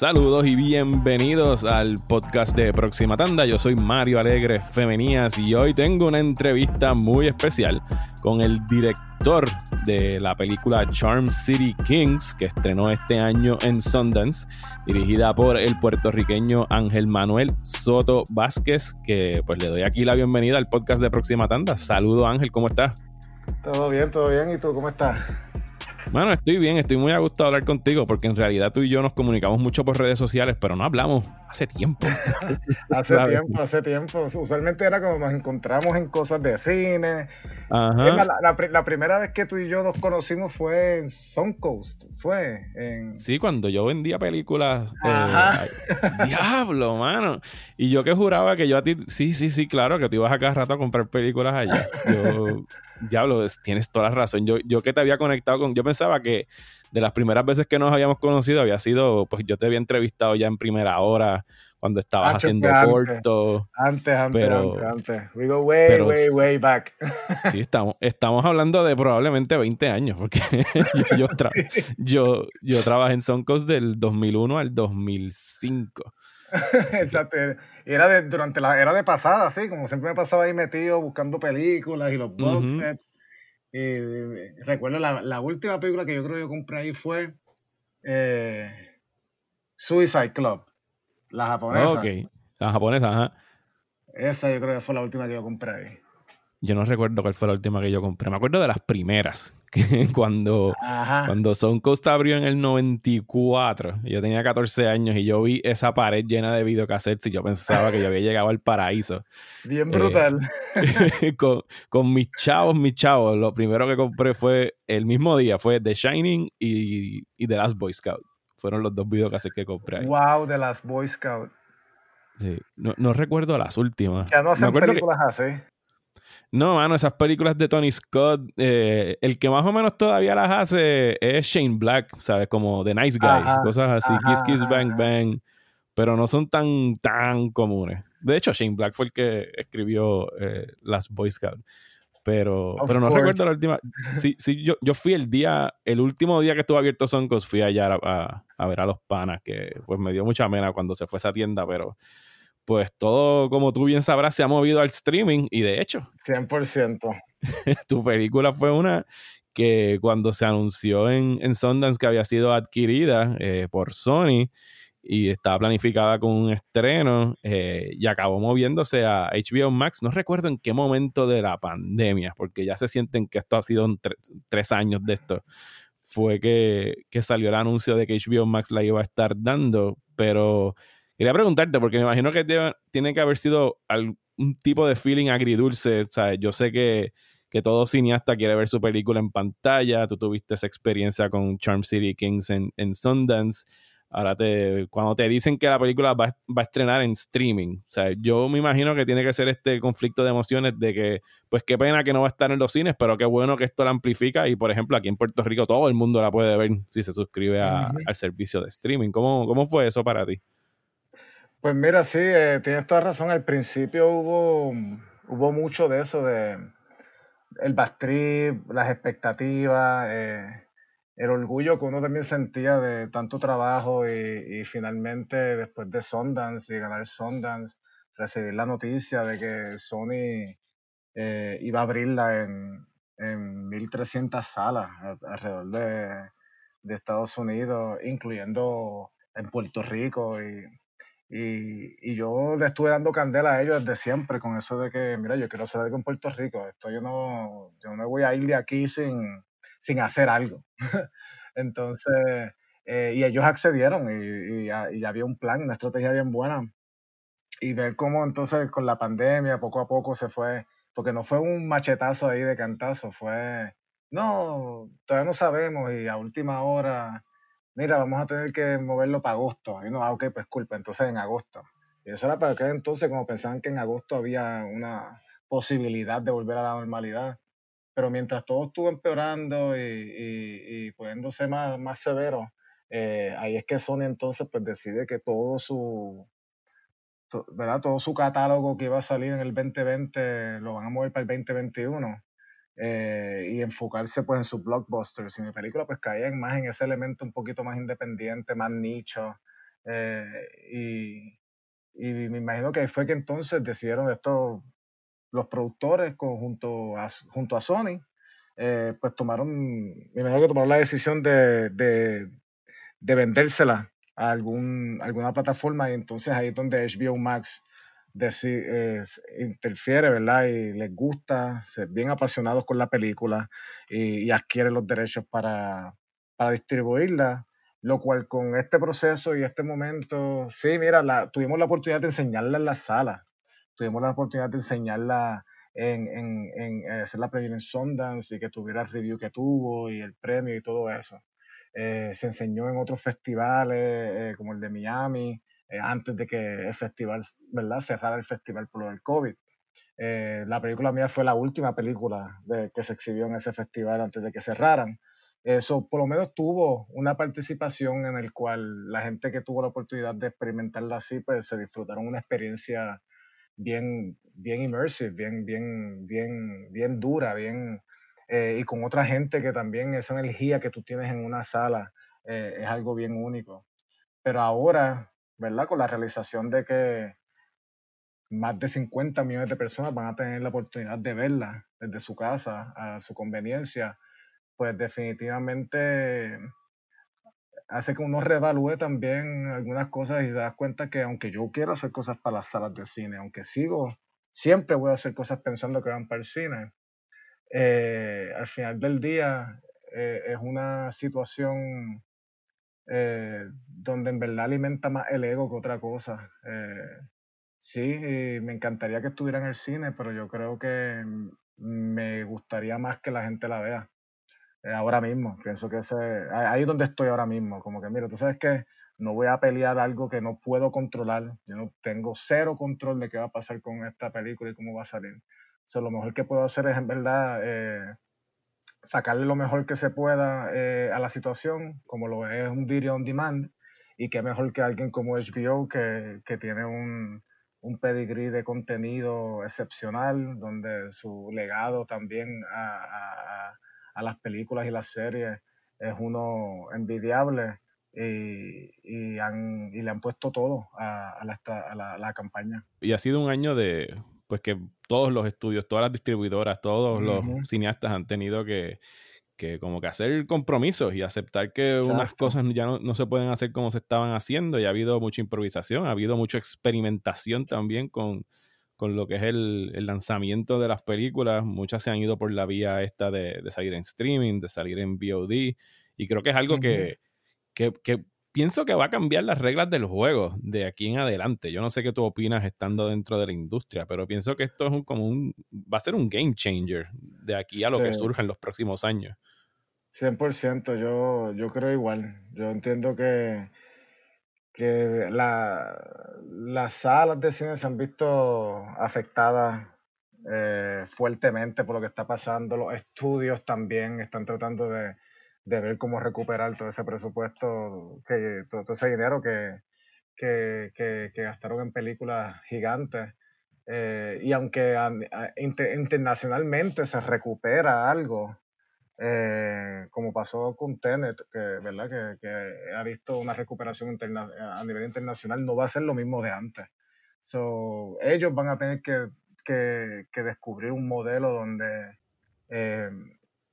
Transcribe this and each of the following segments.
Saludos y bienvenidos al podcast de Próxima Tanda. Yo soy Mario Alegre Femenías y hoy tengo una entrevista muy especial con el director de la película Charm City Kings que estrenó este año en Sundance, dirigida por el puertorriqueño Ángel Manuel Soto Vázquez, que pues le doy aquí la bienvenida al podcast de Próxima Tanda. Saludos Ángel, ¿cómo estás? Todo bien, todo bien. ¿Y tú cómo estás? Bueno, estoy bien, estoy muy a gusto de hablar contigo porque en realidad tú y yo nos comunicamos mucho por redes sociales, pero no hablamos hace tiempo. hace tiempo, hace tiempo. Usualmente era cuando nos encontramos en cosas de cine. Ajá. La, primera vez que tú y yo nos conocimos fue en Suncoast, fue en... Sí, cuando yo vendía películas. Ajá. diablo, mano. Y yo que juraba que yo a ti, sí, sí, sí, claro, que tú ibas a cada rato a comprar películas allá. Yo Diablo, tienes toda la razón. Yo, yo que te había conectado con. Yo pensaba que de las primeras veces que nos habíamos conocido había sido. Pues yo te había entrevistado ya en primera hora cuando estabas haciendo corto. Antes, antes, antes, antes. We go way, way, way back. Sí, estamos, estamos hablando de probablemente 20 años, porque yo, yo, yo, trabajé en Soncos del 2001 al 2005. Exacto. Era de, durante la era de pasada, sí, como siempre me pasaba ahí metido buscando películas y los box sets. Y, recuerdo la, la, última película que yo creo que yo compré ahí fue eh, Suicide Club, la japonesa. ok, la japonesa, ajá. Esa yo creo que fue la última que yo compré ahí. Yo no recuerdo cuál fue la última que yo compré. Me acuerdo de las primeras. Que cuando, cuando Coast abrió en el 94, yo tenía 14 años y yo vi esa pared llena de videocassettes y yo pensaba que yo había llegado al paraíso. Bien brutal. Eh, con, con, mis chavos, mis chavos, lo primero que compré fue el mismo día, fue The Shining y, y The Last Boy Scout. Fueron los dos videocassettes que compré. Ahí. Wow, The Last Boy Scout. Sí, no, no recuerdo las últimas. Ya no hacen películas así. No, mano, esas películas de Tony Scott, eh, el que más o menos todavía las hace es Shane Black, ¿sabes? Como The Nice Guys, cosas así, Kiss Kiss Bang Bang, pero no son tan, tan comunes. De hecho, Shane Black fue el que escribió eh, las Boy Scouts. Pero, pero no recuerdo la última. Sí, sí, yo, yo fui el día, el último día que estuvo abierto Soncos, fui allá a, a, ver a los panas, que pues me dio mucha pena cuando se fue a esa tienda, pero pues todo, como tú bien sabrás, se ha movido al streaming y de hecho. 100%. tu película fue una que cuando se anunció en, en Sundance que había sido adquirida eh, por Sony y estaba planificada con un estreno eh, y acabó moviéndose a HBO Max. No recuerdo en qué momento de la pandemia, porque ya se sienten que esto ha sido tres años de esto. Fue que, que salió el anuncio de que HBO Max la iba a estar dando, pero Quería preguntarte, porque me imagino que tiene que haber sido algún tipo de feeling agridulce. O sea, yo sé que, que, todo cineasta quiere ver su película en pantalla. Tú tuviste esa experiencia con Charm City Kings en, en Sundance. Ahora, te, cuando te dicen que la película va, va, a estrenar en streaming, o sea, yo me imagino que tiene que ser este conflicto de emociones de que, pues qué pena que no va a estar en los cines, pero qué bueno que esto la amplifica y, por ejemplo, aquí en Puerto Rico todo el mundo la puede ver si se suscribe al servicio de streaming. ¿Cómo, ¿Cómo fue eso para ti? Pues mira, sí, eh, tienes toda razón. Al principio hubo, hubo mucho de eso, de el backtrip, las expectativas, eh, el orgullo que uno también sentía de tanto trabajo y, finalmente después de Sundance y ganar Sundance, recibir la noticia de que Sony eh, iba a abrirla en, en 1300 salas alrededor de, de Estados Unidos, incluyendo en Puerto Rico y y, yo le estuve dando candela a ellos desde siempre con eso de que, mira, yo quiero hacer algo en Puerto Rico. Esto yo no, yo no voy a ir de aquí sin, sin hacer algo. Entonces, eh, y ellos accedieron y, y, y, había un plan, una estrategia bien buena. Y ver cómo entonces con la pandemia poco a poco se fue, porque no fue un machetazo ahí de cantazo, fue, no, todavía no sabemos y a última hora mira, vamos a tener que moverlo para agosto. Y no, ah, ok, pues culpa, entonces en agosto. Y eso era para que entonces, como pensaban que en agosto había una posibilidad de volver a la normalidad. Pero mientras todo estuvo empeorando y, y, más severo, Eh, ahí es que Sony entonces pues decide que todo su, ¿verdad? Todo su catálogo que iba a salir en el 2020 lo van a mover para el 2021 eh, y enfocarse pues en sus blockbusters. Y mi película pues caía más en ese elemento un poquito más independiente, más nicho. Eh, y, y, me imagino que fue que entonces decidieron esto, los productores junto, a, junto a Sony, eh, pues tomaron, me imagino que tomaron la decisión de, de, de vendérsela a algún, alguna plataforma y entonces ahí es donde HBO Max interfiere, ¿verdad? Y les gusta, ser bien apasionados con la película y, y adquiere los derechos para, para, distribuirla, lo cual con este proceso y este momento, sí, mira, la, tuvimos la oportunidad de enseñarla en la sala, tuvimos la oportunidad de enseñarla en, en, en hacer la preview en Sundance y que tuviera el review que tuvo y el premio y todo eso. Eh, se enseñó en otros festivales eh, como el de Miami, eh, antes de que el festival, ¿verdad? Cerrara el festival por lo del COVID. la película mía fue la última película que se exhibió en ese festival antes de que cerraran. Eso por lo menos tuvo una participación en el cual la gente que tuvo la oportunidad de experimentarla así, pues se disfrutaron una experiencia bien, bien immersive, bien, bien, bien, bien dura, bien, eh, y con otra gente que también esa energía que tú tienes en una sala eh, es algo bien único. Pero ahora, ¿verdad? Con la realización de que más de 50 millones de personas van a tener la oportunidad de verla desde su casa a su conveniencia, pues definitivamente hace que uno reevalúe también algunas cosas y se das cuenta que aunque yo quiero hacer cosas para las salas de cine, aunque sigo, siempre voy a hacer cosas pensando que van para el cine, eh, al final del día eh, es una situación eh, donde en verdad alimenta más el ego que otra cosa. sí, me encantaría que estuviera en el cine, pero yo creo que me gustaría más que la gente la vea. ahora mismo, pienso que ese, ahí donde estoy ahora mismo, como que mira, tú sabes que no voy a pelear algo que no puedo controlar, yo no tengo cero control de qué va a pasar con esta película y cómo va a salir lo mejor que puedo hacer es en verdad eh, sacarle lo mejor que se pueda eh, a la situación, como lo es un video on demand, y qué mejor que alguien como HBO que, que tiene un, un pedigree de contenido excepcional, donde su legado también a, a, a, las películas y las series es uno envidiable y, y, han, y le han puesto todo a, la, la, campaña. Y ha sido un año de, pues que todos los estudios, todas las distribuidoras, todos los cineastas han tenido que, que, como que hacer compromisos y aceptar que unas cosas ya no, se pueden hacer como se estaban haciendo y ha habido mucha improvisación, ha habido mucha experimentación también con, con lo que es el, el, lanzamiento de las películas. Muchas se han ido por la vía esta de, de salir en streaming, de salir en VOD y creo que es algo que, que, que pienso que va a cambiar las reglas del juego de aquí en adelante. Yo no sé qué tú opinas estando dentro de la industria, pero pienso que esto es un, como un, va a ser un game changer de aquí a lo que surja en los próximos años. 100%, yo, yo creo igual. Yo entiendo que, que la, las salas de cine se han visto afectadas eh, fuertemente por lo que está pasando. Los estudios también están tratando de, de ver cómo recuperar todo ese presupuesto, que, todo, ese dinero que, que, que, gastaron en películas gigantes. Eh, y aunque internacionalmente se recupera algo, eh, como pasó con Tenet, que, ¿verdad? Que, que, ha visto una recuperación a nivel internacional, no va a ser lo mismo de antes. So, ellos van a tener que, que descubrir un modelo donde eh,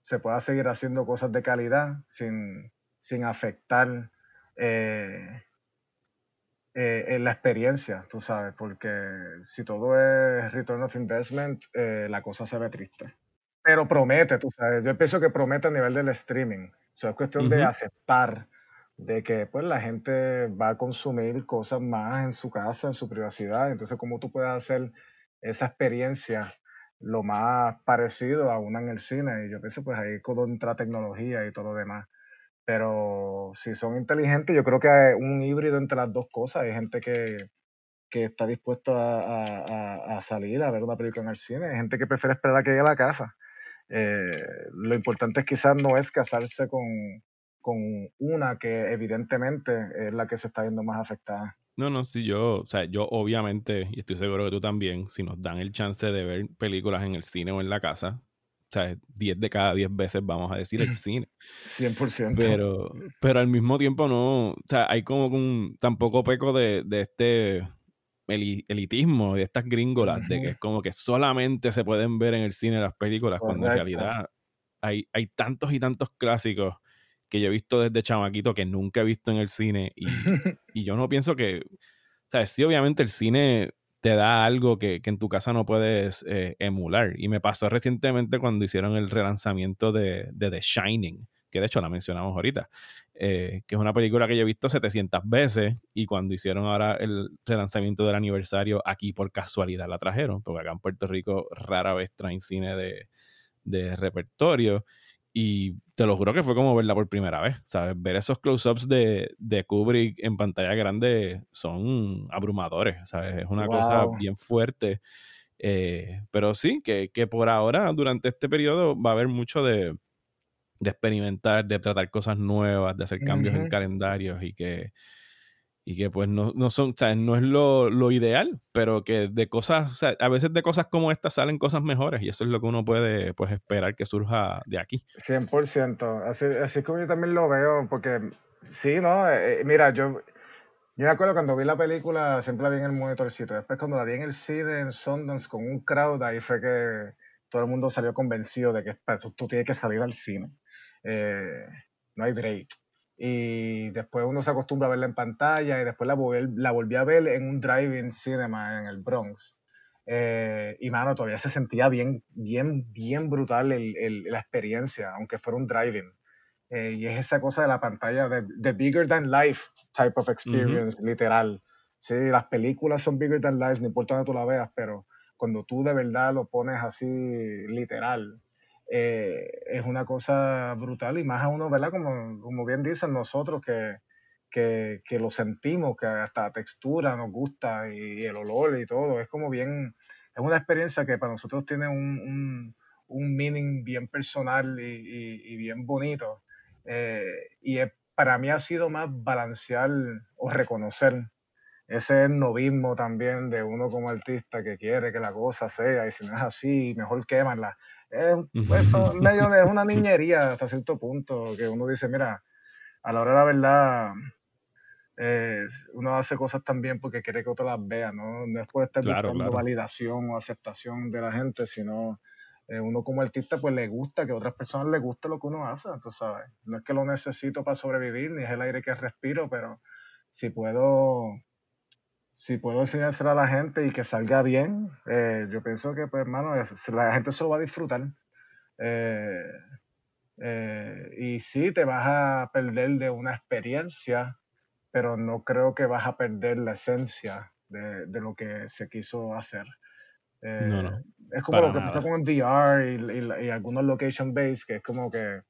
se pueda seguir haciendo cosas de calidad sin, sin afectar eh, eh, la experiencia, tú sabes, porque si todo es return of investment, eh, la cosa se ve triste. Pero promete, tú sabes, yo pienso que promete a nivel del streaming. O es cuestión de aceptar de que pues la gente va a consumir cosas más en su casa, en su privacidad. Entonces, ¿cómo tú puedes hacer esa experiencia lo más parecido a una en el cine. Y yo pienso, pues ahí entra tecnología y todo lo demás. Pero si son inteligentes, yo creo que hay un híbrido entre las dos cosas. Hay gente que, que está dispuesto a, a, salir a ver una película en el cine. Hay gente que prefiere esperar a que llegue a la casa. Eh, lo importante es quizás no es casarse con, con una que evidentemente es la que se está viendo más afectada. No, no, sí, yo, o sea, yo obviamente, y estoy seguro que tú también, si nos dan el chance de ver películas en el cine o en la casa, o sea, 10 de cada 10 veces vamos a decir el cine. 100%. Pero, pero al mismo tiempo no, o sea, hay como un, tampoco peco de, de este elitismo, de estas gringolas, de que es como que solamente se pueden ver en el cine las películas, cuando en realidad hay, hay tantos y tantos clásicos que yo he visto desde chamaquito que nunca he visto en el cine y, y yo no pienso que, o sea, sí, obviamente el cine te da algo que, que en tu casa no puedes eh, emular. Y me pasó recientemente cuando hicieron el relanzamiento de, de The Shining, que de hecho la mencionamos ahorita, eh, que es una película que yo he visto 700 veces y cuando hicieron ahora el relanzamiento del aniversario, aquí por casualidad la trajeron, porque acá en Puerto Rico rara vez traen cine de, de repertorio. Y te lo juro que fue como verla por primera vez, ¿sabes? Ver esos close-ups de, de, Kubrick en pantalla grande son abrumadores, ¿sabes? Es una cosa bien fuerte. Eh, pero sí, que, que, por ahora, durante este periodo, va a haber mucho de, de experimentar, de tratar cosas nuevas, de hacer cambios en calendarios y que, y que pues no, no son, o sea, no es lo, lo, ideal, pero que de cosas, o sea, a veces de cosas como estas salen cosas mejores y eso es lo que uno puede pues esperar que surja de aquí. 100%, así, así como yo también lo veo, porque sí, ¿no? Eh, eh, mira, yo, yo me acuerdo cuando vi la película, siempre la vi en el monitorcito, después cuando la vi en el cine en Sundance con un crowd, ahí fue que todo el mundo salió convencido de que tú, tú tienes que salir al cine. Eh, no hay break y después uno se acostumbra a verla en pantalla y después la, la volví a ver en un drive-in cinema en el Bronx. Eh, y mano, todavía se sentía bien, bien, bien brutal el, el, la experiencia, aunque fuera un drive-in. Eh, y es esa cosa de la pantalla, de, de bigger than life type of experience, literal. Sí, las películas son bigger than life, no importa donde tú la veas, pero cuando tú de verdad lo pones así literal, eh, es una cosa brutal y más a uno, ¿verdad? Como, como bien dicen nosotros que, que, que, lo sentimos, que hasta la textura nos gusta y, el olor y todo, es como bien, es una experiencia que para nosotros tiene un, un, un meaning bien personal y, y, bien bonito. Eh, y para mí ha sido más balancear o reconocer ese novismo también de uno como artista que quiere que la cosa sea y si no es así, mejor quémala es, pues, medio de una niñería hasta cierto punto, que uno dice, mira, a la hora de la verdad, eh, uno hace cosas también porque quiere que otros las vean, ¿no? No es por estar buscando validación o aceptación de la gente, sino eh, uno como artista pues le gusta que a otras personas les guste lo que uno hace, tú sabes. No es que lo necesito para sobrevivir, ni es el aire que respiro, pero si puedo si puedo enseñárselo a la gente y que salga bien, eh, yo pienso que, pues, hermano, la gente se lo va a disfrutar. Eh, eh, y sí, te vas a perder de una experiencia, pero no creo que vas a perder la esencia de, de lo que se quiso hacer. No, no, es como lo que pasa con el VR y, y, algunos location based, que es como que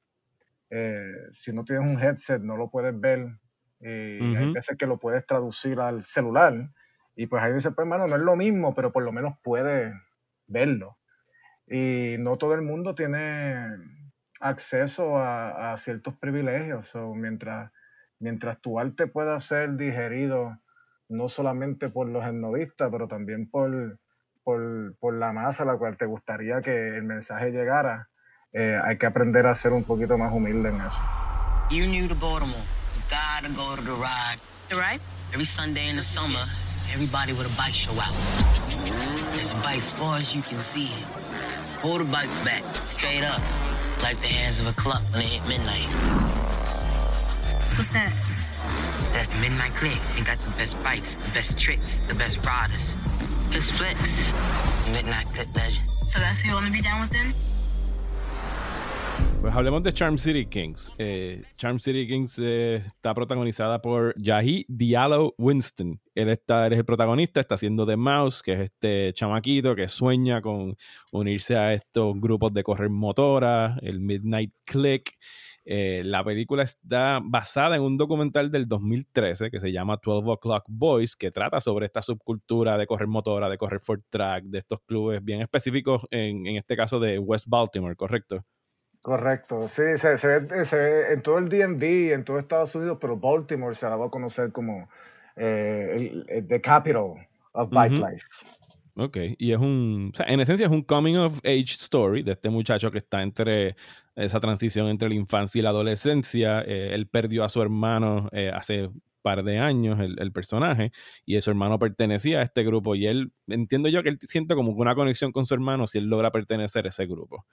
si no tienes un headset no lo puedes ver y hay veces que lo puedes traducir al celular y pues ahí dice, pues hermano, no es lo mismo, pero por lo menos puede verlo. Y no todo el mundo tiene acceso a, ciertos privilegios. o mientras, mientras tu arte pueda ser digerido no solamente por los etnovistas, pero también por, por, la masa a la cual te gustaría que el mensaje llegara, eh, hay que aprender a ser un poquito más humilde en eso. You new to Baltimore. You gotta go to the ride. The ride? Every Sunday in the summer. Everybody with a bike show out. This bike, as far as you can see, hold the bike back, straight up, like the hands of a clock when it hit midnight. What's that? That's Midnight Click. They got the best bikes, the best tricks, the best riders. It's Flex, Midnight Click legend. So that's who you want to be down with then? Pues hablemos de Charm City Kings. Eh, Charm City Kings eh, está protagonizada por Yahi Diallo Winston. Él, está, él es el protagonista, está haciendo The Mouse, que es este chamaquito que sueña con unirse a estos grupos de correr motora, el Midnight Click. Eh, la película está basada en un documental del 2013 que se llama 12 O'Clock Boys, que trata sobre esta subcultura de correr motora, de correr for track, de estos clubes bien específicos, en, en este caso de West Baltimore, ¿correcto? Correcto, sí, se, se, ve, en todo el DMV, en todo Estados Unidos, pero Baltimore se daba a conocer como eh, el, the capital of bike life. Ok, y es un, o sea, en esencia es un coming of age story de este muchacho que está entre esa transición entre la infancia y la adolescencia. Eh, él perdió a su hermano eh, hace par de años el, personaje y su hermano pertenecía a este grupo y él, entiendo yo que él siente como una conexión con su hermano si él logra pertenecer a ese grupo,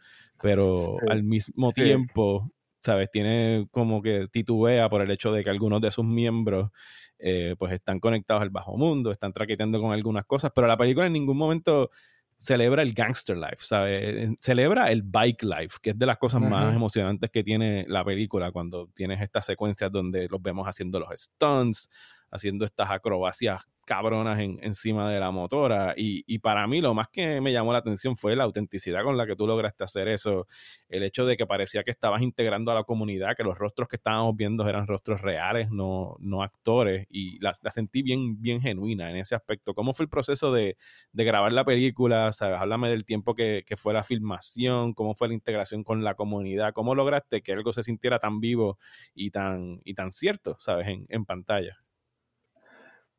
pero al mismo tiempo, ¿sabes? Tiene como que titubea por el hecho de que algunos de sus miembros eh, pues están conectados al bajo mundo, están traqueteando con algunas cosas, pero la película en ningún momento celebra el gangster life, ¿sabes? Celebra el bike life, que es de las cosas más emocionantes que tiene la película cuando tienes estas secuencias donde los vemos haciendo los stunts, haciendo estas acrobacias cabronas en, encima de la motora. Y, para mí lo más que me llamó la atención fue la autenticidad con la que tú lograste hacer eso. El hecho de que parecía que estabas integrando a la comunidad, que los rostros que estábamos viendo eran rostros reales, no, no actores. Y la, sentí bien, genuina en ese aspecto. ¿Cómo fue el proceso de, grabar la película? ¿Sabes? Háblame del tiempo que, fue la filmación, cómo fue la integración con la comunidad, cómo lograste que algo se sintiera tan vivo y tan, y tan cierto, ¿sabes? En, en pantalla.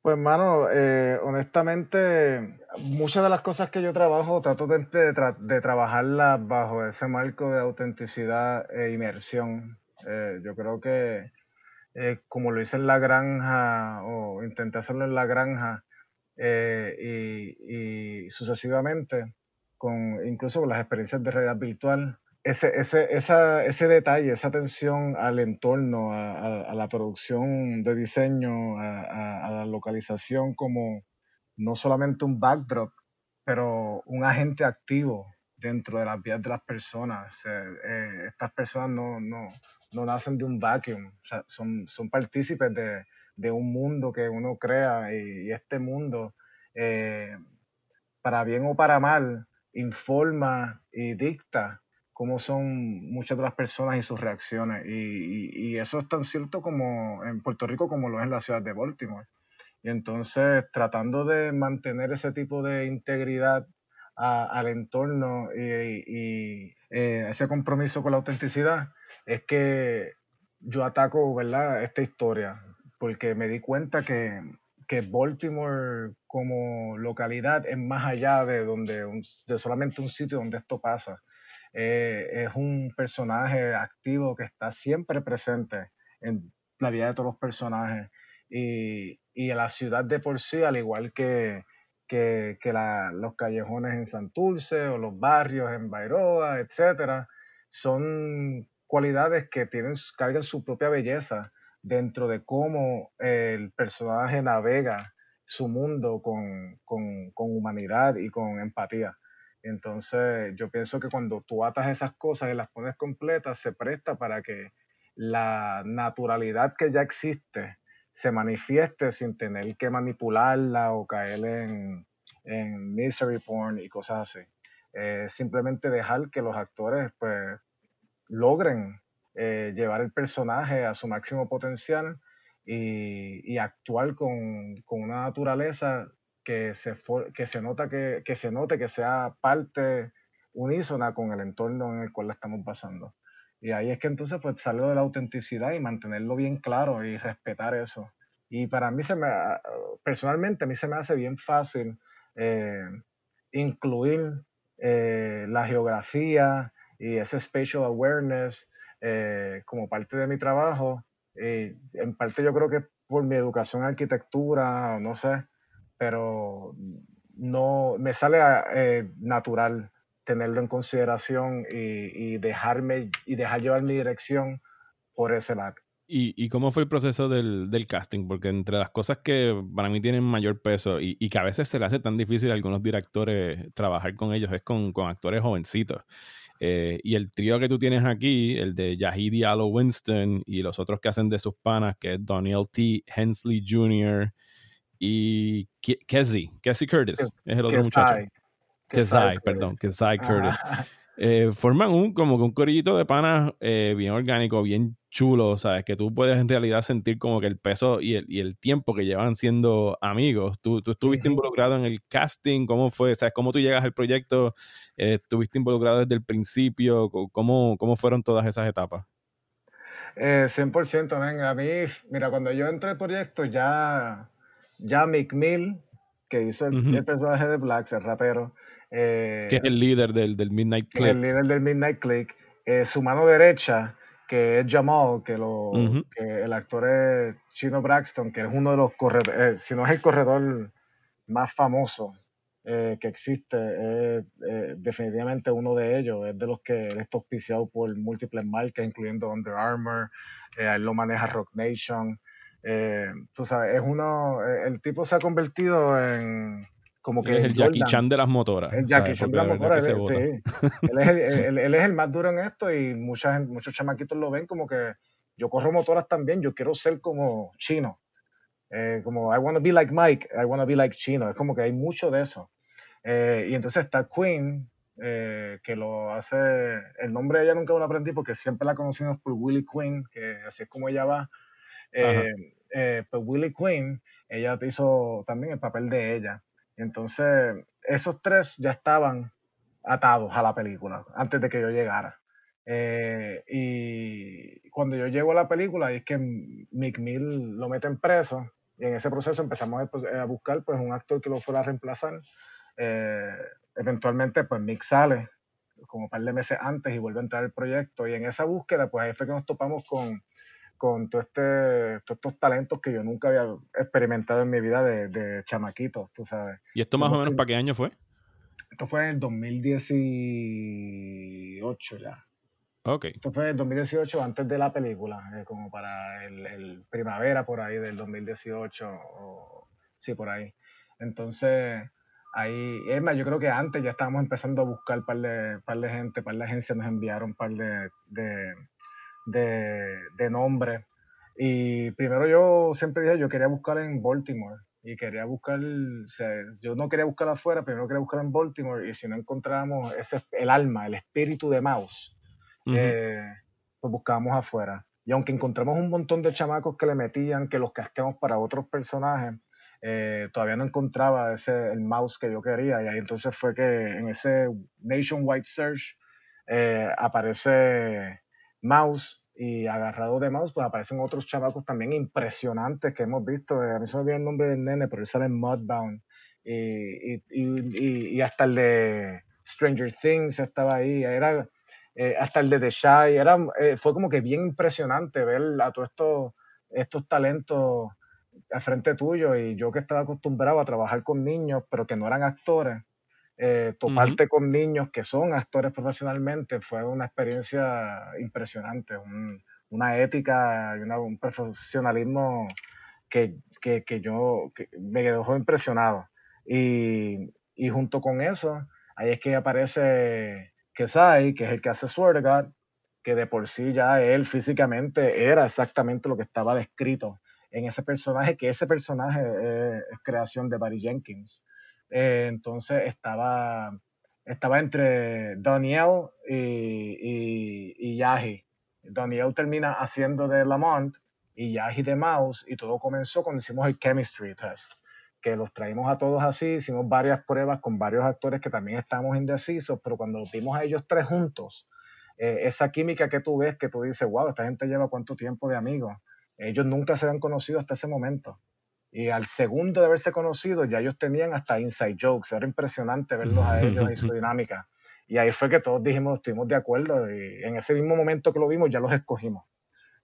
Pues, hermano, eh, honestamente, muchas de las cosas que yo trabajo trato de, de, trabajarlas bajo ese marco de autenticidad e inmersión. Eh, yo creo que eh, como lo hice en la granja o intenté hacerlo en la granja y, y, sucesivamente, con, incluso con las experiencias de realidad virtual, ese, ese, esa, ese detalle, esa atención al entorno, a, la producción de diseño, a, la localización como no solamente un backdrop, pero un agente activo dentro de las vidas de las personas. Eh, estas personas no, no, no, nacen de un vacuum, son, son partícipes de, de, un mundo que uno crea y, este mundo, eh, para bien o para mal, informa y dicta cómo son muchas las personas y sus reacciones. Y, eso es tan cierto como en Puerto Rico como lo es en la ciudad de Baltimore. Y entonces, tratando de mantener ese tipo de integridad al entorno y, eh, ese compromiso con la autenticidad, es que yo ataco, ¿verdad?, esta historia, porque me di cuenta que, que Baltimore como localidad es más allá de, donde de solamente un sitio donde esto pasa eh, es un personaje activo que está siempre presente en la vida de todos los personajes. Y, y la ciudad de por sí, al igual que, que, que los callejones en Santurce o los barrios en Bairoa, etcétera, son cualidades que tienen, cargan su propia belleza dentro de cómo el personaje navega su mundo con, con, con humanidad y con empatía. Entonces, yo pienso que cuando tú atas esas cosas y las pones completas, se presta para que la naturalidad que ya existe se manifieste sin tener que manipularla o caer en, en misery porn y cosas así. Eh, simplemente dejar que los actores pues, logren eh, llevar el personaje a su máximo potencial y, actuar con, con, una naturaleza que se, que se, nota que, que se note que sea parte unísona con el entorno en el cual la estamos pasando. Y ahí es que entonces pues salgo de la autenticidad y mantenerlo bien claro y respetar eso. Y para mí se me, personalmente a mí se me hace bien fácil eh, incluir eh, la geografía y ese spatial awareness eh, como parte de mi trabajo. Y en parte yo creo que por mi educación en arquitectura, no sé, pero no me sale eh, natural tenerlo en consideración y, dejarme y dejar llevar mi dirección por ese lado. ¿Y, cómo fue el proceso del, casting? Porque entre las cosas que para mí tienen mayor peso y, que a veces se le hace tan difícil a algunos directores trabajar con ellos es con, actores jovencitos. Eh, y el trío que tú tienes aquí, el de Yahidi Allo Winston y los otros que hacen de sus panas, que es Daniel T. Hensley Jr., y Kessie Curtis, es el otro muchacho. Kessie, perdón, Kessie Curtis. eh, forman un como que un corillito de panas eh, bien orgánico, bien chulo, ¿sabes? Que tú puedes en realidad sentir como que el peso y el, y el tiempo que llevan siendo amigos. Tú, tú estuviste involucrado en el casting, ¿cómo fue? ¿Sabes? ¿Cómo tú llegas al proyecto? Eh, ¿Estuviste involucrado desde el principio? ¿Cómo, cómo fueron todas esas etapas? 100%, venga, a mí, mira, cuando yo entré al proyecto ya, ya Mick Mill, que hizo el, personaje de Blacks, el rapero, que es el líder del, del Midnight Click. El líder del Midnight Click. su mano derecha, que es Jamal, que, lo, que el actor es Chino Braxton, que es uno de los corredores, eh, si no es el corredor más famoso eh, que existe, es eh, definitivamente uno de ellos, es de los que es auspiciado por múltiples marcas, incluyendo Under Armour, él lo maneja Rock Nation, tú sabes, es uno, el tipo se ha convertido en como que es el Jackie Chan de las motoras. El Jackie Chan de las motoras, sí. él, es el, él, es el, más duro en esto y mucha, muchos chamaquitos lo ven como que yo corro motoras también, yo quiero ser como chino. Eh, como I want to be like Mike, I want to be like Chino. Es como que hay mucho de eso. Eh, y entonces está Queen, eh, que lo hace. El nombre de ella nunca lo aprendí porque siempre la conocimos por Willie Queen, que así es como ella va. Pues Willie Queen, ella hizo también el papel de ella. Entonces, esos tres ya estaban atados a la película antes de que yo llegara. Eh, y cuando yo llego a la película, es que Mick Mill lo meten preso y en ese proceso empezamos a, pues, buscar pues, un actor que lo fuera a reemplazar. Eh, eventualmente, pues Mick sale como un par de meses antes y vuelve a entrar al proyecto. Y en esa búsqueda, pues ahí fue que nos topamos con con todo este, todos estos talentos que yo nunca había experimentado en mi vida de, de chamaquitos, tú sabes. ¿Y esto más o menos para qué año fue? Esto fue en el 2018 ya. Ok. Esto fue en el 2018 antes de la película, eh, como para el, primavera por ahí del 2018, o, sí, por ahí. Entonces, ahí, es más, yo creo que antes ya estábamos empezando a buscar un par de, par de gente, par de agencias nos enviaron un par de de, de nombre. Y primero yo siempre dije, yo quería buscar en Baltimore y quería buscar, yo no quería buscar afuera, primero quería buscar en Baltimore y si no encontrábamos ese, el alma, el espíritu de Mouse, eh, pues buscábamos afuera. Y aunque encontramos un montón de chamacos que le metían, que los casteamos para otros personajes, eh, todavía no encontraba ese, el mouse que yo quería. Y ahí entonces fue que en ese Nationwide Search eh, aparece Mouse y agarrado de Mouse, pues aparecen otros chavacos también impresionantes que hemos visto. A mí se me olvidó el nombre del nene, pero él sale en Mudbound. Y, y, y, y, hasta el de Stranger Things estaba ahí. Era, eh, hasta el de The Shy. Era, eh, fue como que bien impresionante ver a todos estos, estos talentos al frente tuyo. Y yo que estaba acostumbrado a trabajar con niños, pero que no eran actores eh, toparte con niños que son actores profesionalmente fue una experiencia impresionante, una ética y un profesionalismo que, que, que yo me dejó impresionado. Y, y, junto con eso, ahí es que aparece Kesai, que es el que hace Sword God, que de por sí ya él físicamente era exactamente lo que estaba descrito en ese personaje, que ese personaje es creación de Barry Jenkins. Eh, entonces estaba, estaba entre Daniel y, y, Yahi. Daniel termina haciendo de Lamont y Yahi de Mouse y todo comenzó cuando hicimos el chemistry test, que los traímos a todos así, hicimos varias pruebas con varios actores que también estábamos indecisos, pero cuando vimos a ellos tres juntos, eh, esa química que tú ves, que tú dices, wow, esta gente lleva cuánto tiempo de amigos, ellos nunca se han conocido hasta ese momento. Y al segundo de haberse conocido, ya ellos tenían hasta inside jokes. Era impresionante verlos a ellos y su dinámica. Y ahí fue que todos dijimos, estuvimos de acuerdo. Y en ese mismo momento que lo vimos, ya los escogimos.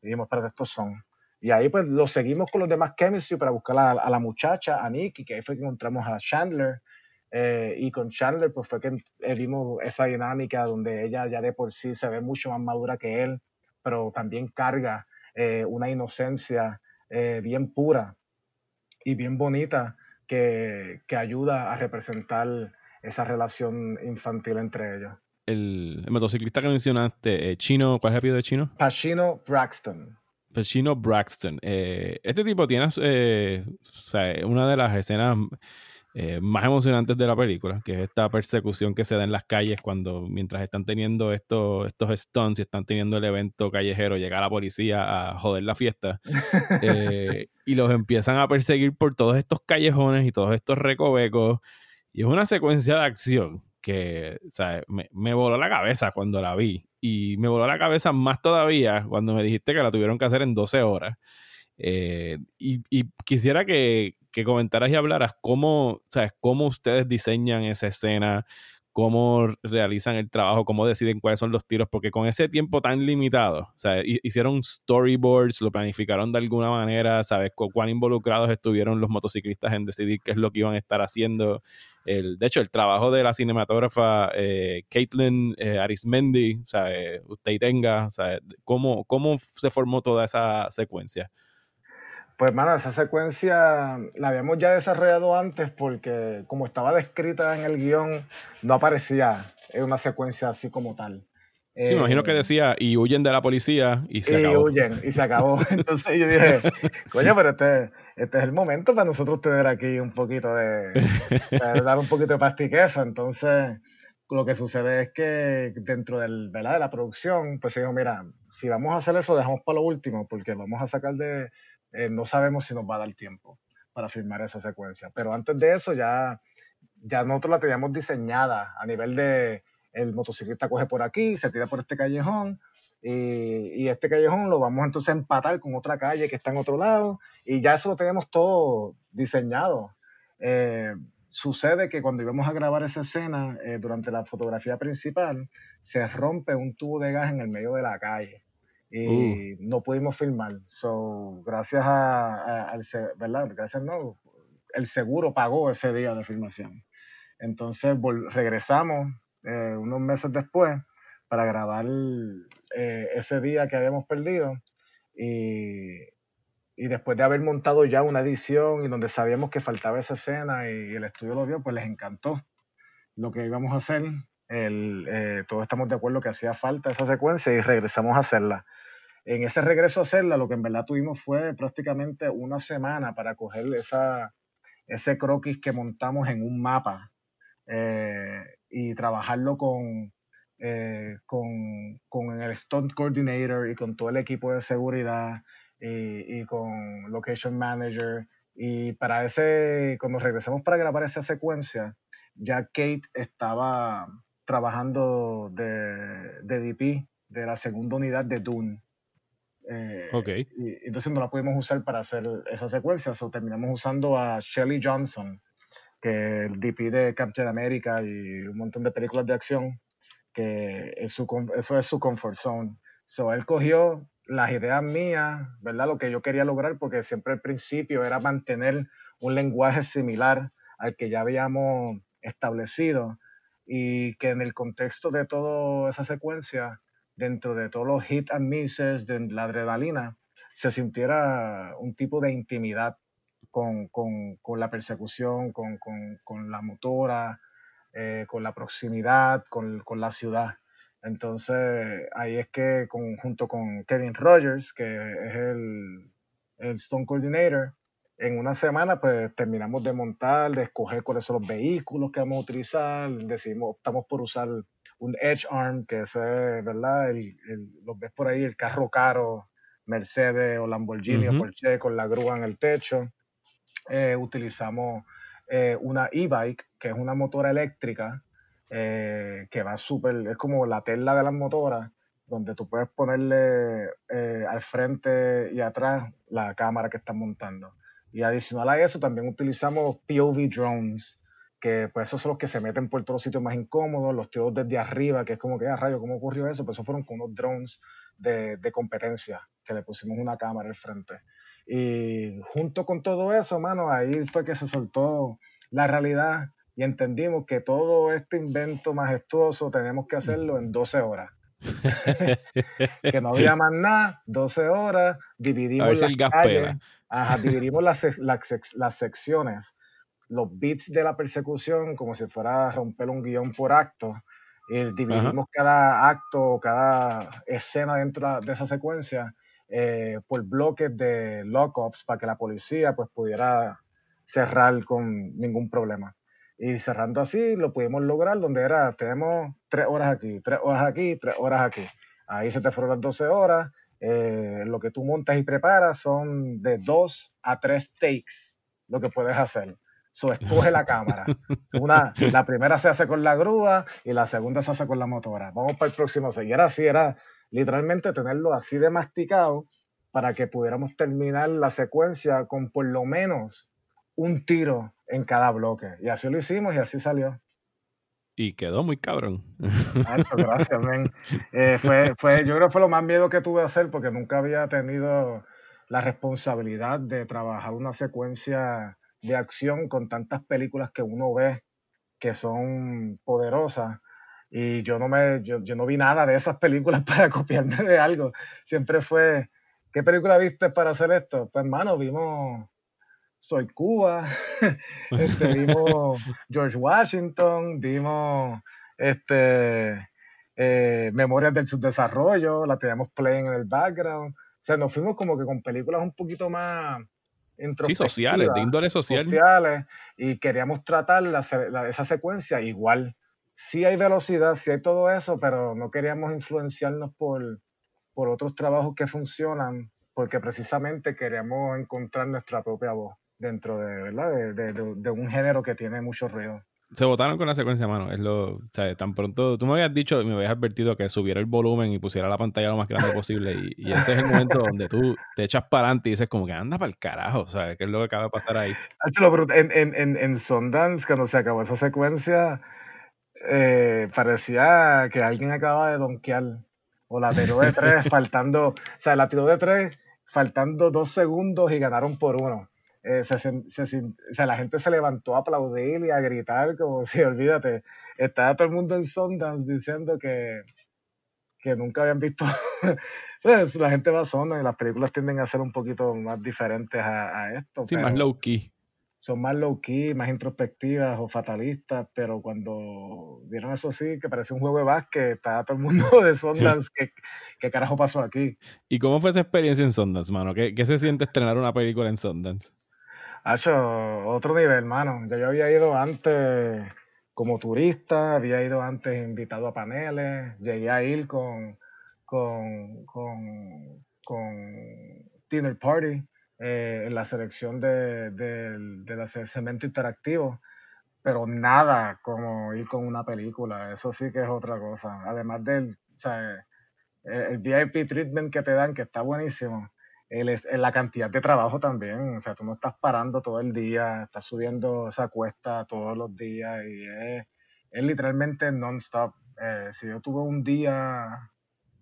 Y dijimos, para estos son. Y ahí pues los seguimos con los demás chemistry para buscar a, la muchacha, a Nicky, que ahí fue que encontramos a Chandler. Eh, y con Chandler pues fue que eh, vimos esa dinámica donde ella ya de por sí se ve mucho más madura que él, pero también carga eh, una inocencia bien pura y bien bonita que, ayuda a representar esa relación infantil entre ellos. El, motociclista que mencionaste, eh, Chino, ¿cuál es el apellido de Chino? Pacino Braxton. Pacino Braxton. Eh, este tipo tiene eh, una de las escenas eh, más emocionantes de la película, que es esta persecución que se da en las calles cuando mientras están teniendo estos, estos stunts y están teniendo el evento callejero, llega la policía a joder la fiesta eh, y los empiezan a perseguir por todos estos callejones y todos estos recovecos. Y es una secuencia de acción que Me, me voló la cabeza cuando la vi. Y me voló la cabeza más todavía cuando me dijiste que la tuvieron que hacer en 12 horas. Eh, y, quisiera que, comentaras y hablaras cómo, ¿sabes? cómo ustedes diseñan esa escena, cómo realizan el trabajo, cómo deciden cuáles son los tiros, porque con ese tiempo tan limitado, sea, hicieron storyboards, lo planificaron de alguna manera, ¿sabes? cuán involucrados estuvieron los motociclistas en decidir qué es lo que iban a estar haciendo. El, de hecho, el trabajo de la cinematógrafa eh, Caitlin eh, Arismendi, sea, usted tenga, o sea, ¿cómo, ¿cómo se formó toda esa secuencia? Pues, hermano, esa secuencia la habíamos ya desarrollado antes porque, como estaba descrita en el guion, no aparecía en una secuencia así como tal. Sí, me imagino que eh, decía, y huyen de la policía y se acabó. Y huyen, y se acabó. Entonces yo dije, coño, pero este, este es el momento para nosotros tener aquí un poquito de, dar un poquito de pastiqueza. Entonces, lo que sucede es que dentro del, de la producción, pues dijo, mira, si vamos a hacer eso, dejamos para lo último, porque vamos a sacar de, eh, no sabemos si nos va a dar tiempo para filmar esa secuencia. Pero antes de eso ya, ya nosotros la teníamos diseñada a nivel de el motociclista coge por aquí, se tira por este callejón y, este callejón lo vamos entonces a empatar con otra calle que está en otro lado y ya eso lo tenemos todo diseñado. Eh, sucede que cuando íbamos a grabar esa escena, eh, durante la fotografía principal, se rompe un tubo de gas en el medio de la calle y uh. no pudimos filmar. So, gracias a, al, ¿verdad? Gracias, no, el seguro pagó ese día de filmación. Entonces regresamos eh, unos meses después para grabar eh, ese día que habíamos perdido y, y, después de haber montado ya una edición y donde sabíamos que faltaba esa escena y, el estudio lo vio, pues les encantó lo que íbamos a hacer. El, eh, todos estamos de acuerdo que hacía falta esa secuencia y regresamos a hacerla. En ese regreso a hacerla, lo que en verdad tuvimos fue prácticamente una semana para coger esa, ese croquis que montamos en un mapa eh, y trabajarlo con, eh, con, con, el stunt coordinator y con todo el equipo de seguridad y, y, con location manager. Y para ese, cuando regresamos para grabar esa secuencia, ya Kate estaba trabajando de, de DP de la segunda unidad de Dune. Eh, y, entonces no la pudimos usar para hacer esa secuencia, o terminamos usando a Shelly Johnson, que es el DP de Captain America y un montón de películas de acción, que es su, eso es su comfort zone. So, él cogió las ideas mías, ¿verdad? Lo que yo quería lograr, porque siempre al principio era mantener un lenguaje similar al que ya habíamos establecido y que en el contexto de toda esa secuencia dentro de todos los hit and misses de la adrenalina, se sintiera un tipo de intimidad con, con, con la persecución, con, con la motora, eh, con la proximidad, con, la ciudad. Entonces, ahí es que junto con Kevin Rogers, que es el, el Stone Coordinator, en una semana pues terminamos de montar, de escoger cuáles son los vehículos que vamos a utilizar, decidimos, optamos por usar un Edge Arm, que es, ¿verdad? El, lo ves por ahí, el carro caro, Mercedes o Lamborghini o Porsche con la grúa en el techo. Eh, utilizamos eh, una e-bike, que es una motora eléctrica, eh, que va súper, es como la tela de las motoras, donde tú puedes ponerle al frente y atrás la cámara que estás montando. Y adicional a eso, también utilizamos POV drones, que pues esos son los que se meten por todos los sitios más incómodos, los tiros desde arriba, que es como que, a ah, rayo, ¿cómo ocurrió eso? Pues esos fueron con unos drones de, de, competencia, que le pusimos una cámara al frente. Y junto con todo eso, mano, ahí fue que se soltó la realidad y entendimos que todo este invento majestuoso tenemos que hacerlo en 12 horas. que no había más nada, 12 horas, dividimos, las, calles, ajá, dividimos las, las, las secciones los beats de la persecución como si fuera a romper un guion por acto. Y dividimos cada acto, cada escena dentro de esa secuencia eh, por bloques de lockups para que la policía pues pudiera cerrar con ningún problema. Y cerrando así, lo pudimos lograr donde era, tenemos tres horas aquí, tres horas aquí, tres horas aquí. Ahí se te fueron las 12 horas. Eh, lo que tú montas y preparas son de dos a tres takes lo que puedes hacer. So, escoge la cámara. Una, la primera se hace con la grúa y la segunda se hace con la motora. Vamos para el próximo. Y era así, era literalmente tenerlo así de masticado para que pudiéramos terminar la secuencia con por lo menos un tiro en cada bloque. Y así lo hicimos y así salió. Y quedó muy cabrón. gracias, eh, fue, fue, yo creo que fue lo más miedo que tuve a hacer porque nunca había tenido la responsabilidad de trabajar una secuencia de acción con tantas películas que uno ve que son poderosas. Y yo no, me, yo, yo no vi nada de esas películas para copiarme de algo. Siempre fue, ¿qué película viste para hacer esto? Pues hermano, vimos Soy Cuba, este, vimos George Washington, vimos este, eh, Memorias del Subdesarrollo, la teníamos playing en el background. O sea, nos fuimos como que con películas un poquito más sí, sociales, de índole social. Sociales, y queríamos tratar esa secuencia igual. Sí hay velocidad, sí hay todo eso, pero no queríamos influenciarnos por, por otros trabajos que funcionan, porque precisamente queríamos encontrar nuestra propia voz dentro de, ¿verdad? de un género que tiene mucho ruido se votaron con la secuencia, mano. Es lo, o sea, tan pronto, tú me habías dicho, me habías advertido que subiera el volumen y pusiera la pantalla lo más grande posible. Y, ese es el momento donde tú te echas para adelante y dices como que anda para el carajo, ¿sabes? ¿Qué es lo que acaba de pasar ahí? En, en, en, en Sundance, cuando se acabó esa secuencia, eh, parecía que alguien acaba de donkear. O la tiró de tres, faltando, o sea, la tiró de tres, faltando dos segundos y ganaron por uno. Eh, se, o sea, la gente se levantó a aplaudir y a gritar como si, olvídate, estaba todo el mundo en Sundance diciendo que, que nunca habían visto, pues la gente va a zona y las películas tienden a ser un poquito más diferentes a, esto. Sí, más low key. Son más low key, más introspectivas o fatalistas, pero cuando vieron eso sí, que parece un juego de básquet, estaba todo el mundo de Sundance, ¿qué, ¿qué, carajo pasó aquí? ¿Y cómo fue esa experiencia en Sundance, mano? ¿Qué, qué se siente estrenar una película en Sundance? Hecho otro nivel, hermano. Ya yo había ido antes como turista, había ido antes invitado a paneles, llegué a ir con, con, con, con Dinner Party eh, en la selección de, de, de, cemento interactivo, pero nada como ir con una película, eso sí que es otra cosa. Además del o sea, el VIP treatment que te dan, que está buenísimo el, la cantidad de trabajo también. O sea, tú no estás parando todo el día, estás subiendo esa cuesta todos los días y es, es literalmente non-stop. Eh, si yo tuve un día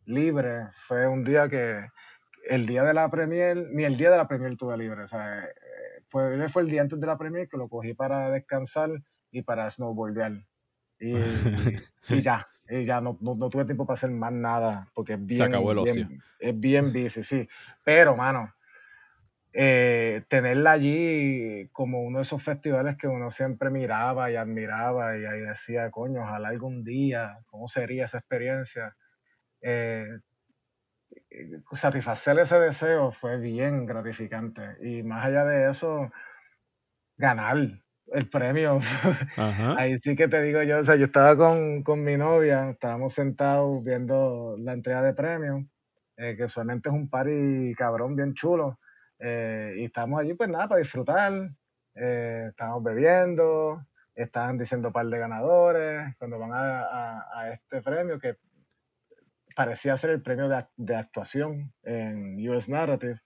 libre, fue un día que el día de la premier, ni el día de la premier tuve libre. O sea, eh, fue, fue el día antes de la premier que lo cogí para descansar y para snowboardear. Y, y ya, y ya no, no, tuve tiempo para hacer más nada, porque es bien, Se acabó el ocio. es bien bici, sí. Pero, mano, eh, tenerla allí como uno de esos festivales que uno siempre miraba y admiraba y ahí decía, coño, ojalá algún día, ¿cómo sería esa experiencia? Eh, satisfacer ese deseo fue bien gratificante y más allá de eso, ganar, el premio. Ahí sí que te digo yo, o sea, yo estaba con, mi novia, estábamos sentados viendo la entrega de premios, eh, que solamente es un party cabrón bien chulo, eh, y estamos allí pues nada, para disfrutar, eh, estábamos bebiendo, estaban diciendo par de ganadores, cuando van a, este premio que parecía ser el premio de, actuación en US Narrative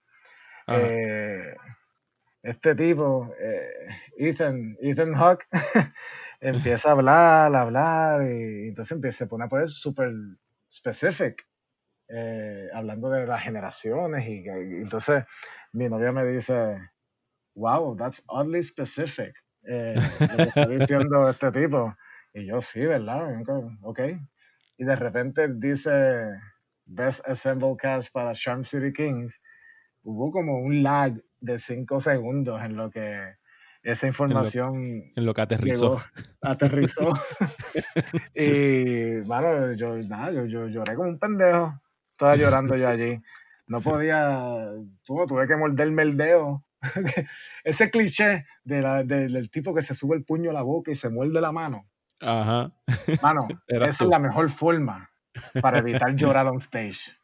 este tipo, eh, Ethan, Ethan Hawk, empieza a hablar, a hablar, y entonces empieza, a poner súper specific, eh, hablando de las generaciones, y, entonces mi novia me dice, wow, that's oddly specific, eh, lo que está diciendo este tipo. Y yo, sí, ¿verdad? Ok. Y de repente dice, Best Assemble Cast para Charm City Kings. Hubo como un lag de cinco segundos en lo que esa información. En lo, que aterrizó. aterrizó. y, bueno, yo, nada, yo, yo, lloré como un pendejo. Estaba llorando yo allí. No podía, tuve, tuve que morderme el dedo ese cliché del tipo que se sube el puño a la boca y se muerde la mano. Ajá. Mano, esa es la mejor forma para evitar llorar on stage.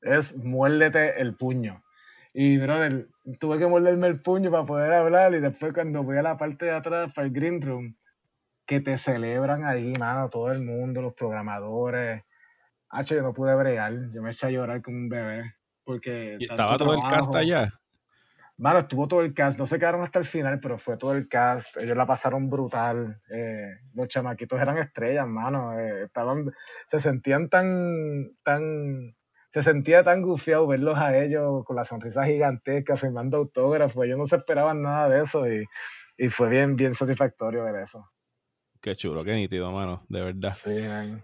Es muérdete el puño. Y, brother, tuve que morderme el puño para poder hablar y después cuando voy a la parte de atrás para el green room, que te celebran ahí, mano, todo el mundo, los programadores. H, yo no pude bregar, yo me eché a llorar como un bebé. Porque ¿Y estaba todo el cast allá? Mano, estuvo todo el cast, no se quedaron hasta el final, pero fue todo el cast, ellos la pasaron brutal, eh, los chamaquitos eran estrellas, mano, eh, estaban, se sentían tan, tan, se sentía tan gufiado verlos a ellos con la sonrisa gigantesca, firmando autógrafos, ellos no se esperaban nada de eso y, y fue bien, bien satisfactorio ver eso. Qué chulo, qué nítido, mano, de verdad. Sí,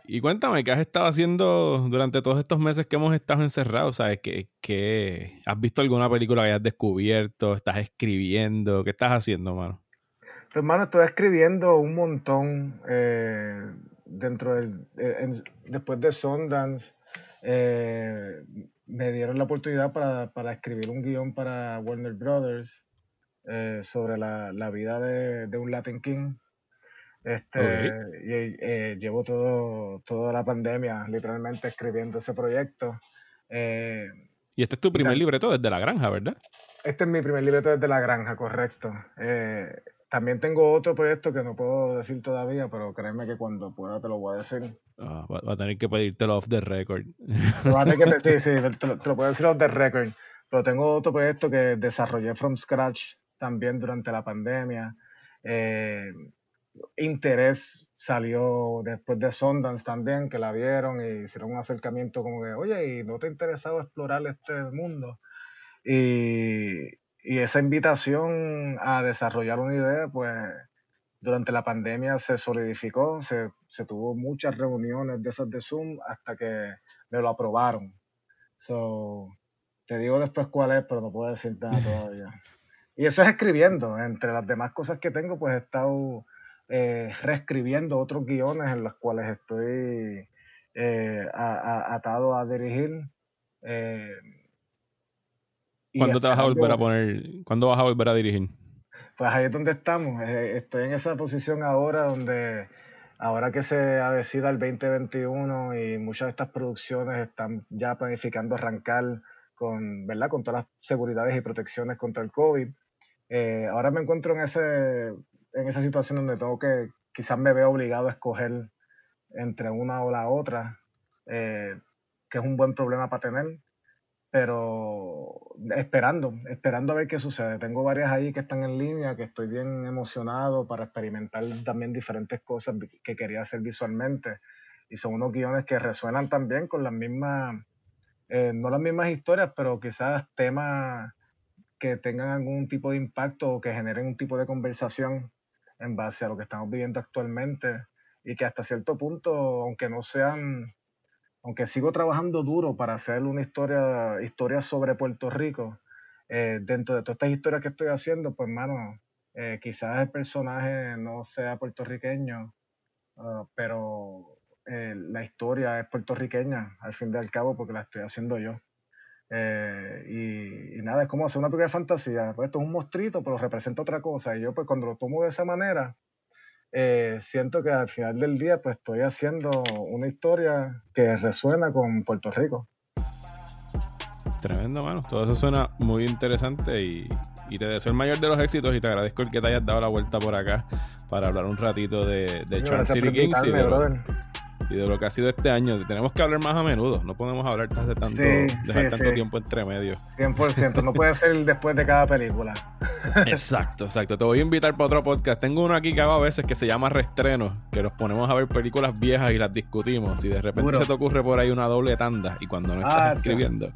Y cuéntame, ¿qué has estado haciendo durante todos estos meses que hemos estado encerrados? ¿Sabes? ¿Qué, has visto alguna película que hayas descubierto? ¿Estás escribiendo? ¿Qué estás haciendo, mano? Pues, hermano, estoy escribiendo un montón eh, dentro del... Eh, después de Sundance, eh, me dieron la oportunidad para, escribir un guion para Warner Brothers sobre la, vida de, de un Latin King este, y, eh, llevo todo, toda la pandemia literalmente escribiendo ese proyecto. Eh, y este es tu primer libreto desde la granja, ¿verdad? Este es mi primer libreto desde la granja, correcto. También tengo otro proyecto que no puedo decir todavía, pero créeme que cuando pueda te lo voy a decir. Ah, va, a tener que pedírtelo off the record. sí, sí, te lo, te lo puedo decir off the record. Pero tengo otro proyecto que desarrollé from scratch también durante la pandemia. Eh, interés salió después de Sundance también, que la vieron y hicieron un acercamiento como que, oye, ¿y no te ha interesado explorar este mundo? Y, esa invitación a desarrollar una idea, pues durante la pandemia se solidificó, se, se tuvo muchas reuniones de esas de Zoom hasta que me lo aprobaron. So, te digo después cuál es, pero no puedo decir nada todavía. Y eso es escribiendo. Entre las demás cosas que tengo, pues he estado eh, reescribiendo otros guiones en los cuales estoy eh, atado a dirigir. Eh, ¿Cuándo te vas a volver a poner, cuándo vas a volver a dirigir? Pues ahí es donde estamos. estoy en esa posición ahora donde ahora que se avecida el 2021 y muchas de estas producciones están ya planificando arrancar con, ¿verdad? con todas las seguridades y protecciones contra el COVID. ahora me encuentro en ese en esa situación donde tengo que, quizás me veo obligado a escoger entre una o la otra, eh, que es un buen problema para tener, pero esperando, esperando a ver qué sucede. Tengo varias ahí que están en línea, que estoy bien emocionado para experimentar también diferentes cosas que quería hacer visualmente. Y son unos guiones que resuenan también con las mismas, eh, no las mismas historias, pero quizás temas que tengan algún tipo de impacto o que generen un tipo de conversación en base a lo que estamos viviendo actualmente y que hasta cierto punto, aunque no sean, aunque sigo trabajando duro para hacer una historia, historia sobre Puerto Rico, eh, dentro de todas estas historias que estoy haciendo, pues hermano, eh, quizás el personaje no sea puertorriqueño, ah, pero eh, la historia es puertorriqueña al fin y al cabo porque la estoy haciendo yo. Eh, y, nada, es como hacer una película de fantasía. Pues esto es un monstruito, pero representa otra cosa. Y yo, pues cuando lo tomo de esa manera, eh, siento que al final del día, pues estoy haciendo una historia que resuena con Puerto Rico. Tremendo, mano. Todo eso suena muy interesante y, te deseo el mayor de los éxitos y te agradezco el que te hayas dado la vuelta por acá para hablar un ratito de, de City Kings y y de lo que ha sido este año. Tenemos que hablar más a menudo, no podemos hablar hace tanto, dejar tanto tiempo entre medio. 100%, no puede ser después de cada película. exacto, exacto. Te voy a invitar para otro podcast. Tengo uno aquí que hago a veces que se llama Restreno, que nos ponemos a ver películas viejas y las discutimos. Y de repente se te ocurre por ahí una doble tanda y cuando no estás ah, escribiendo,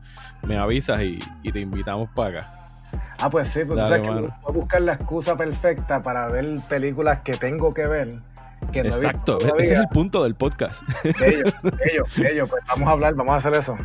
me avisas y, te invitamos para acá. Ah, pues sí, pues sabes que voy a buscar la excusa perfecta para ver películas que tengo que ver Exacto, ese es el punto del podcast. Ellos, ellos, ellos, pues vamos a hablar, vamos a hacer eso.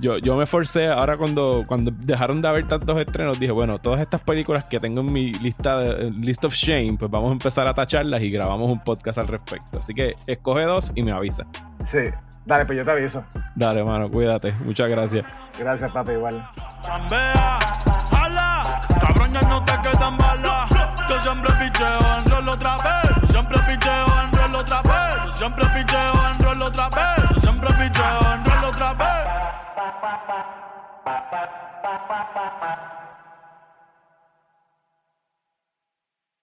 Yo, yo me forcé, ahora cuando, cuando dejaron de haber tantos estrenos, dije, bueno, todas estas películas que tengo en mi lista de, list of shame, pues vamos a empezar a tacharlas y grabamos un podcast al respecto. Así que escoge dos y me avisa. Sí, dale, pues yo te aviso. Dale, hermano, cuídate. Muchas gracias. Gracias, papi, igual. siempre picheo en rol otra vez. Siempre picheo en rol otra vez. siempre picheo en rol otra vez. siempre picheo en rol otra vez.